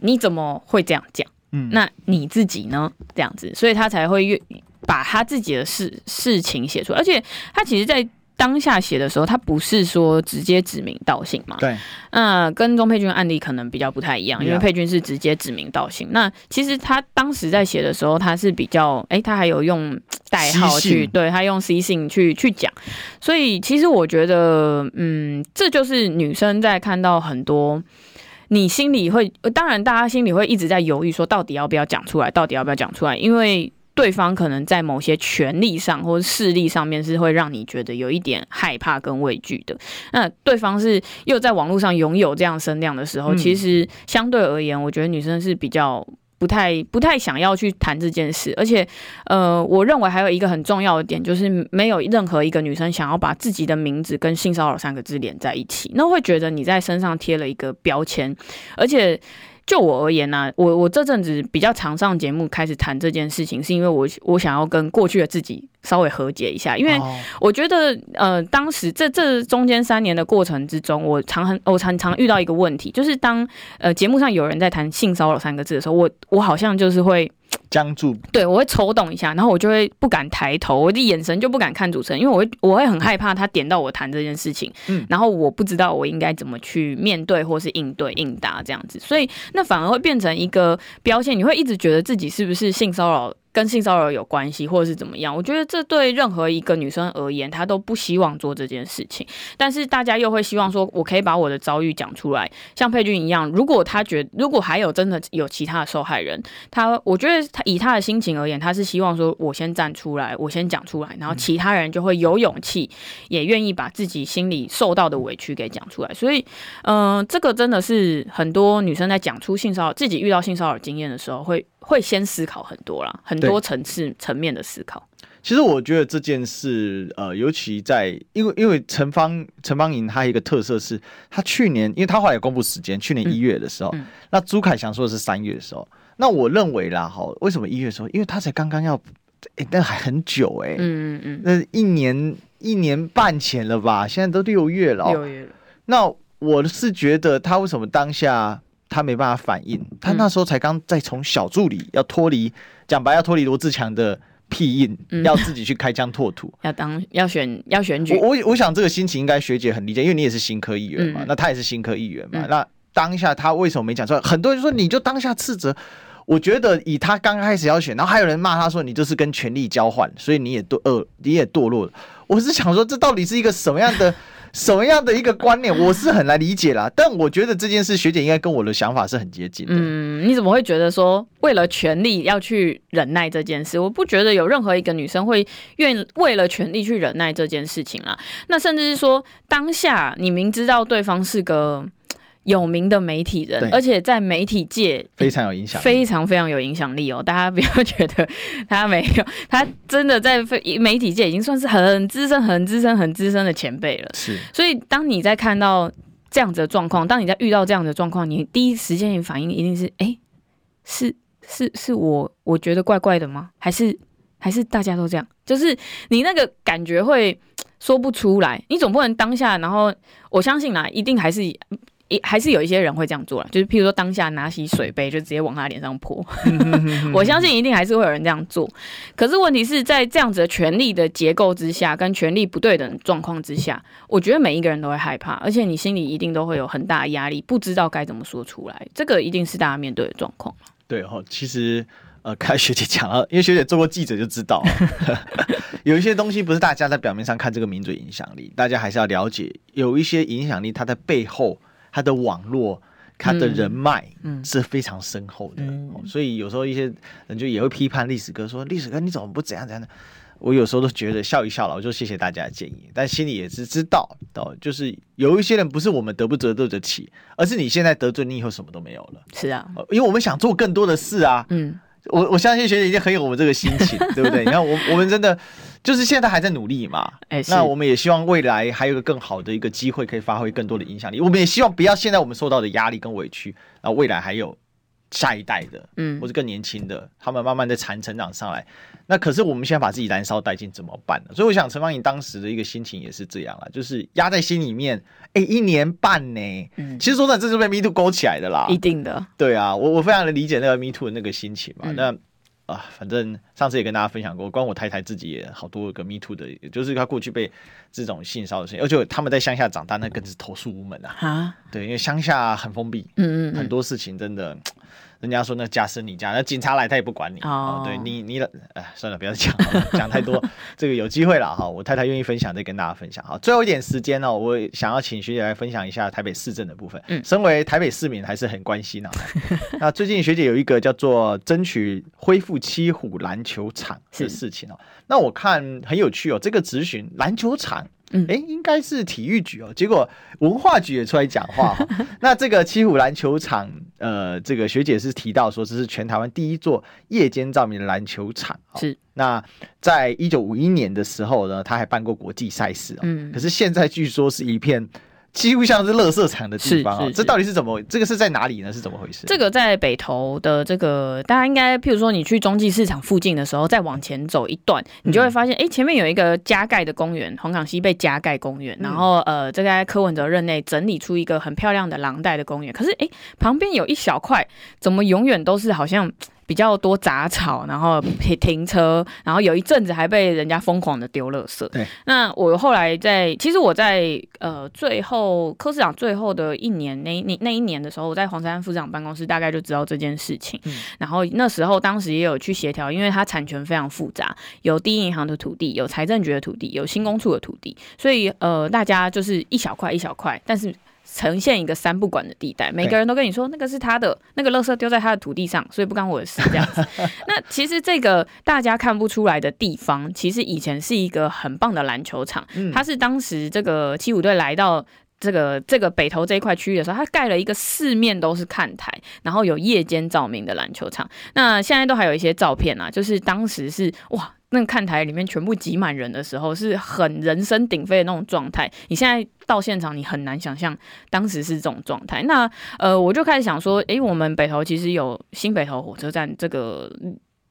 你怎么会这样讲？嗯，那你自己呢？这样子，所以她才会越把她自己的事事情写出来，而且她其实，在。当下写的时候，他不是说直接指名道姓嘛？
对。
那跟钟佩君案例可能比较不太一样，因为佩君是直接指名道姓。那其实他当时在写的时候，他是比较，哎、欸，他还有用代号去，对，他用 C 姓去去讲。所以其实我觉得，嗯，这就是女生在看到很多，你心里会，当然大家心里会一直在犹豫，说到底要不要讲出来，到底要不要讲出来，因为。对方可能在某些权力上或者势力上面是会让你觉得有一点害怕跟畏惧的。那对方是又在网络上拥有这样声量的时候，其实相对而言，我觉得女生是比较不太不太想要去谈这件事。而且，呃，我认为还有一个很重要的点，就是没有任何一个女生想要把自己的名字跟性骚扰三个字连在一起，那会觉得你在身上贴了一个标签，而且。就我而言呢、啊，我我这阵子比较常上节目开始谈这件事情，是因为我我想要跟过去的自己稍微和解一下，因为我觉得呃，当时这这中间三年的过程之中，我常很我常常遇到一个问题，就是当呃节目上有人在谈性骚扰三个字的时候，我我好像就是会。
僵住，
对，我会抽动一下，然后我就会不敢抬头，我的眼神就不敢看主持人，因为我会我会很害怕他点到我谈这件事情，嗯，然后我不知道我应该怎么去面对或是应对应答这样子，所以那反而会变成一个标签，你会一直觉得自己是不是性骚扰跟性骚扰有关系，或者是怎么样。我觉得这对任何一个女生而言，她都不希望做这件事情。但是大家又会希望说，我可以把我的遭遇讲出来，像佩君一样。如果她觉得，如果还有真的有其他的受害人，她我觉得她以她的心情而言，她是希望说我先站出来，我先讲出来，然后其他人就会有勇气，也愿意把自己心里受到的委屈给讲出来。所以，嗯、呃，这个真的是很多女生在讲出性骚扰、自己遇到性骚扰经验的时候，会会先思考很多啦，很多层次层面的思考。
其实我觉得这件事，呃，尤其在因为因为陈方陈方莹她一个特色是，她去年因为她后来也公布时间，去年一月的时候，嗯嗯、那朱凯翔说的是三月的时候，那我认为啦，哈，为什么一月的时候？因为他才刚刚要，哎，那还很久哎、欸，嗯嗯嗯，那一年一年半前了吧？现在都六月了，六月了。那我是觉得他为什么当下他没办法反应？他那时候才刚在从小助理要脱离，讲白要脱离罗志强的。屁印要自己去开疆拓土，
要当要选要选举。
我我我想这个心情应该学姐很理解，因为你也是新科议员嘛，嗯、那他也是新科议员嘛。嗯、那当下他为什么没讲出来？很多人说你就当下斥责。我觉得以他刚开始要选，然后还有人骂他说你就是跟权力交换，所以你也堕呃你也堕落了。我是想说这到底是一个什么样的？什么样的一个观念，我是很难理解啦。但我觉得这件事，学姐应该跟我的想法是很接近的。
嗯，你怎么会觉得说为了权力要去忍耐这件事？我不觉得有任何一个女生会愿为了权力去忍耐这件事情啦。那甚至是说，当下你明知道对方是个。有名的媒体人，而且在媒体界
非常有影响，
非常非常有影响力哦。大家不要觉得他没有，他真的在媒体界已经算是很资深、很资深、很资深的前辈了。
是，
所以当你在看到这样子的状况，当你在遇到这样的状况，你第一时间反应一定是：哎、欸，是是是我我觉得怪怪的吗？还是还是大家都这样？就是你那个感觉会说不出来。你总不能当下，然后我相信啦，一定还是。也还是有一些人会这样做了，就是譬如说当下拿起水杯就直接往他脸上泼，我相信一定还是会有人这样做。可是问题是在这样子的权力的结构之下，跟权力不对等状况之下，我觉得每一个人都会害怕，而且你心里一定都会有很大的压力，不知道该怎么说出来。这个一定是大家面对的状况。
对哈，其实呃，看学姐讲了，因为学姐做过记者就知道，有一些东西不是大家在表面上看这个名嘴影响力，大家还是要了解，有一些影响力它的背后。他的网络，他的人脉，是非常深厚的，嗯嗯、所以有时候一些人就也会批判历史哥说：“历史哥你怎么不怎样怎样的？”我有时候都觉得笑一笑了，我就谢谢大家的建议，但心里也是知道，哦，就是有一些人不是我们得不得罪得起，而是你现在得罪，你以后什么都没有了。
是啊，
因为我们想做更多的事啊。嗯。我我相信学姐已经很有我们这个心情，对不对？你看，我我们真的就是现在还在努力嘛。哎，那我们也希望未来还有一个更好的一个机会，可以发挥更多的影响力。我们也希望不要现在我们受到的压力跟委屈，然后未来还有。下一代的，嗯，或者更年轻的，他们慢慢的成成长上来，那可是我们现在把自己燃烧殆尽怎么办呢？所以我想陈芳颖当时的一个心情也是这样啦，就是压在心里面，哎、欸，一年半呢，嗯，其实说真的，这是被 Me Too 勾起来的啦，
一定的，
对啊，我我非常的理解那个 Me Too 的那个心情嘛，嗯、那。啊，反正上次也跟大家分享过，关我太太自己也好多个 Me Too 的，就是她过去被这种性骚扰的事情，而且他们在乡下长大，那更是投诉无门啊。啊，对，因为乡下很封闭，嗯，嗯嗯，很多事情真的。人家说那家是你家，那警察来他也不管你。哦，对你你哎，算了，不要讲 讲太多。这个有机会了哈，我太太愿意分享，再跟大家分享。哈，最后一点时间呢，我想要请学姐来分享一下台北市政的部分。嗯，身为台北市民，还是很关心啊。那最近学姐有一个叫做争取恢复七虎篮球场的事情哦。那我看很有趣哦，这个咨询篮球场。嗯，哎，应该是体育局哦，结果文化局也出来讲话哈。那这个七虎篮球场，呃，这个学姐是提到说，这是全台湾第一座夜间照明的篮球场。是，那在一九五一年的时候呢，他还办过国际赛事哦。嗯，可是现在据说是一片。几乎像是垃圾场的地方啊！这到底是怎么？这个是在哪里呢？是怎么回事？
这个在北投的这个，大家应该，譬如说你去中继市场附近的时候，再往前走一段，你就会发现，哎、嗯欸，前面有一个加盖的公园——红港西被加盖公园。然后，呃，这个在柯文哲任内整理出一个很漂亮的廊带的公园。可是，哎、欸，旁边有一小块，怎么永远都是好像比较多杂草，然后停停车，然后有一阵子还被人家疯狂的丢垃圾。
对，
那我后来在，其实我在呃最后柯市长最后的一年那那那一年的时候，我在黄珊珊副市长办公室大概就知道这件事情。嗯，然后那时候当时也有去协调，因为它产权非常复杂，有第一银行的土地，有财政局的土地，有新工处的土地，所以呃大家就是一小块一小块，但是。呈现一个三不管的地带，每个人都跟你说那个是他的，那个垃圾丢在他的土地上，所以不干我的事这样子。那其实这个大家看不出来的地方，其实以前是一个很棒的篮球场，它是当时这个七五队来到这个这个北投这一块区域的时候，它盖了一个四面都是看台，然后有夜间照明的篮球场。那现在都还有一些照片啊，就是当时是哇。那看台里面全部挤满人的时候，是很人声鼎沸的那种状态。你现在到现场，你很难想象当时是这种状态。那呃，我就开始想说，诶、我们北投其实有新北投火车站这个。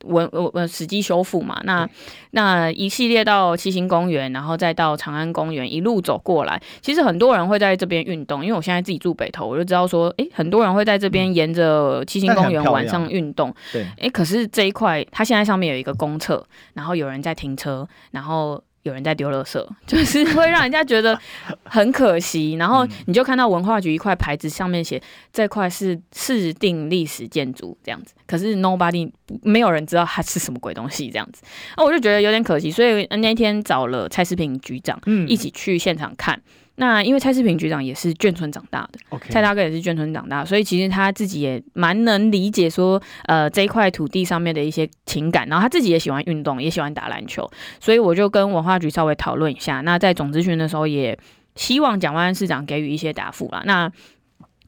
文呃呃，史迹修复嘛，那那一系列到七星公园，然后再到长安公园，一路走过来，其实很多人会在这边运动，因为我现在自己住北头，我就知道说，诶，很多人会在这边沿着七星公园晚上运动。对，诶，可是这一块，它现在上面有一个公厕，然后有人在停车，然后。有人在丢垃圾，就是 会让人家觉得很可惜。然后你就看到文化局一块牌子，上面写这块是市定历史建筑这样子，可是 nobody 没有人知道它是什么鬼东西这样子。那我就觉得有点可惜，所以那天找了蔡世平局长，一起去现场看。那因为蔡世平局长也是眷村长大的.蔡大哥也是眷村长大，所以其实他自己也蛮能理解说，呃，这一块土地上面的一些情感。然后他自己也喜欢运动，也喜欢打篮球，所以我就跟文化局稍微讨论一下。那在总咨询的时候，也希望蒋万安市长给予一些答复啦。那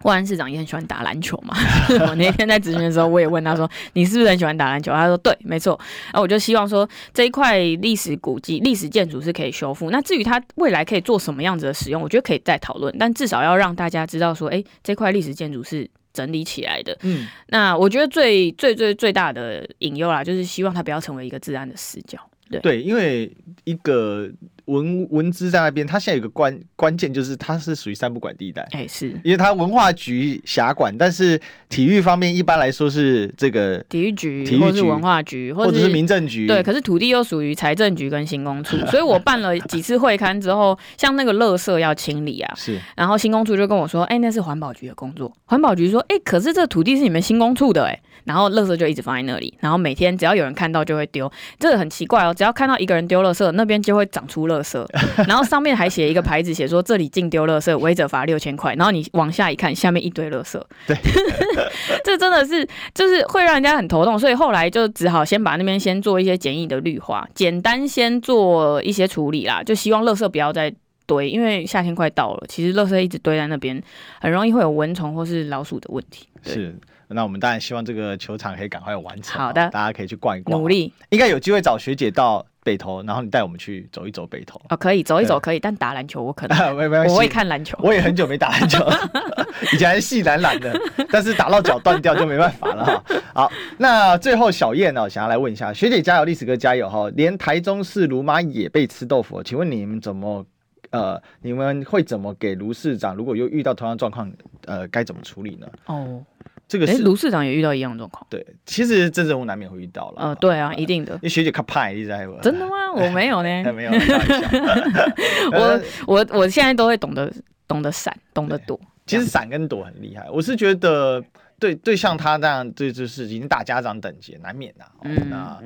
万安市长也很喜欢打篮球嘛。我那天在咨询的时候，我也问他说：“你是不是很喜欢打篮球？”他说：“对，没错。”那我就希望说这一块历史古迹、历史建筑是可以修复。那至于它未来可以做什么样子的使用，我觉得可以再讨论。但至少要让大家知道说，哎，这块历史建筑是整理起来的。嗯，那我觉得最最最最大的隐忧啦，就是希望它不要成为一个治安的死角。对，
对，因为一个。文文资在那边，它现在有个关关键，就是它是属于三不管地带。
哎、欸，是
因为它文化局辖管，但是体育方面一般来说是这个
体育局、体育局或是文化局，或者是民政局。对，可是土地又属于财政局跟新工处，所以我办了几次会刊之后，像那个垃圾要清理啊，是，然后新工处就跟我说，哎、欸，那是环保局的工作。环保局说，哎、欸，可是这土地是你们新工处的、欸，哎，然后垃圾就一直放在那里，然后每天只要有人看到就会丢，这个很奇怪哦，只要看到一个人丢垃圾，那边就会长出垃圾。然后上面还写一个牌子，写说这里禁丢垃圾，违者罚六千块。然后你往下一看，下面一堆垃圾。对，这真的是就是会让人家很头痛，所以后来就只好先把那边先做一些简易的绿化，简单先做一些处理啦，就希望垃圾不要再堆，因为夏天快到了，其实垃圾一直堆在那边，很容易会有蚊虫或是老鼠的问题。
是，那我们当然希望这个球场可以赶快完成。
好的，
大家可以去逛一逛，
努力，
应该有机会找学姐到。北投，然后你带我们去走一走北投
哦，可以走一走，可以，但打篮球我可能 没没关系，我会看篮球，
我也很久没打篮球，以前还是细懒懒的，但是打到脚断掉就没办法了哈。好，那最后小燕呢，想要来问一下学姐加油，历史哥加油哈，连台中市卢妈也被吃豆腐，请问你们怎么呃，你们会怎么给卢市长？如果又遇到同样状况，呃，该怎么处理呢？哦。这个是
卢市长也遇到一样的状况。
对，其实政治人物难免会遇到了。
呃，对啊，一定的。
因为学姐卡派一直在。
真的吗？我没有呢。
没有。
我我我现在都会懂得懂得闪，懂得躲。
其实闪跟躲很厉害。我是觉得，对对，像他这样，对就是已经大家长等级，难免的。嗯。那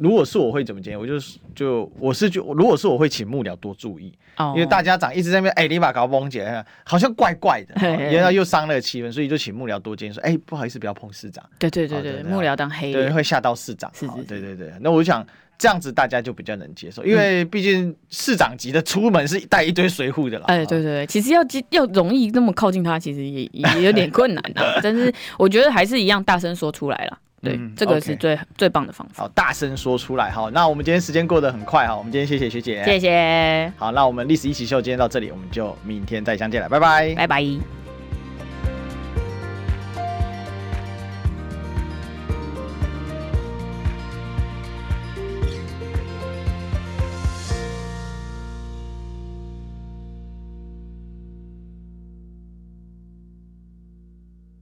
如果是我会怎么建议？我就是就我是就如果是我会请幕僚多注意。因为大家长一直在那边，哎、欸，你把搞崩姐，好像怪怪的，然后又伤了气氛，所以就请幕僚多建议说，哎、欸，不好意思，不要碰市长。
对对对对，幕僚当黑，
对，会吓到市长。是是，是，对对对。那我想这样子大家就比较能接受，因为毕竟市长级的出门是带一堆随扈的啦。
哎，对对对，其实要要容易那么靠近他，其实也也有点困难的。但是我觉得还是一样大声说出来了。对，嗯、这个是最最棒的方法。好，大声说出来好。那我们今天时间过得很快哈，我们今天谢谢学姐，谢谢。好，那我们历史一起 SHOW 今天到这里，我们就明天再相见了，拜拜，拜拜。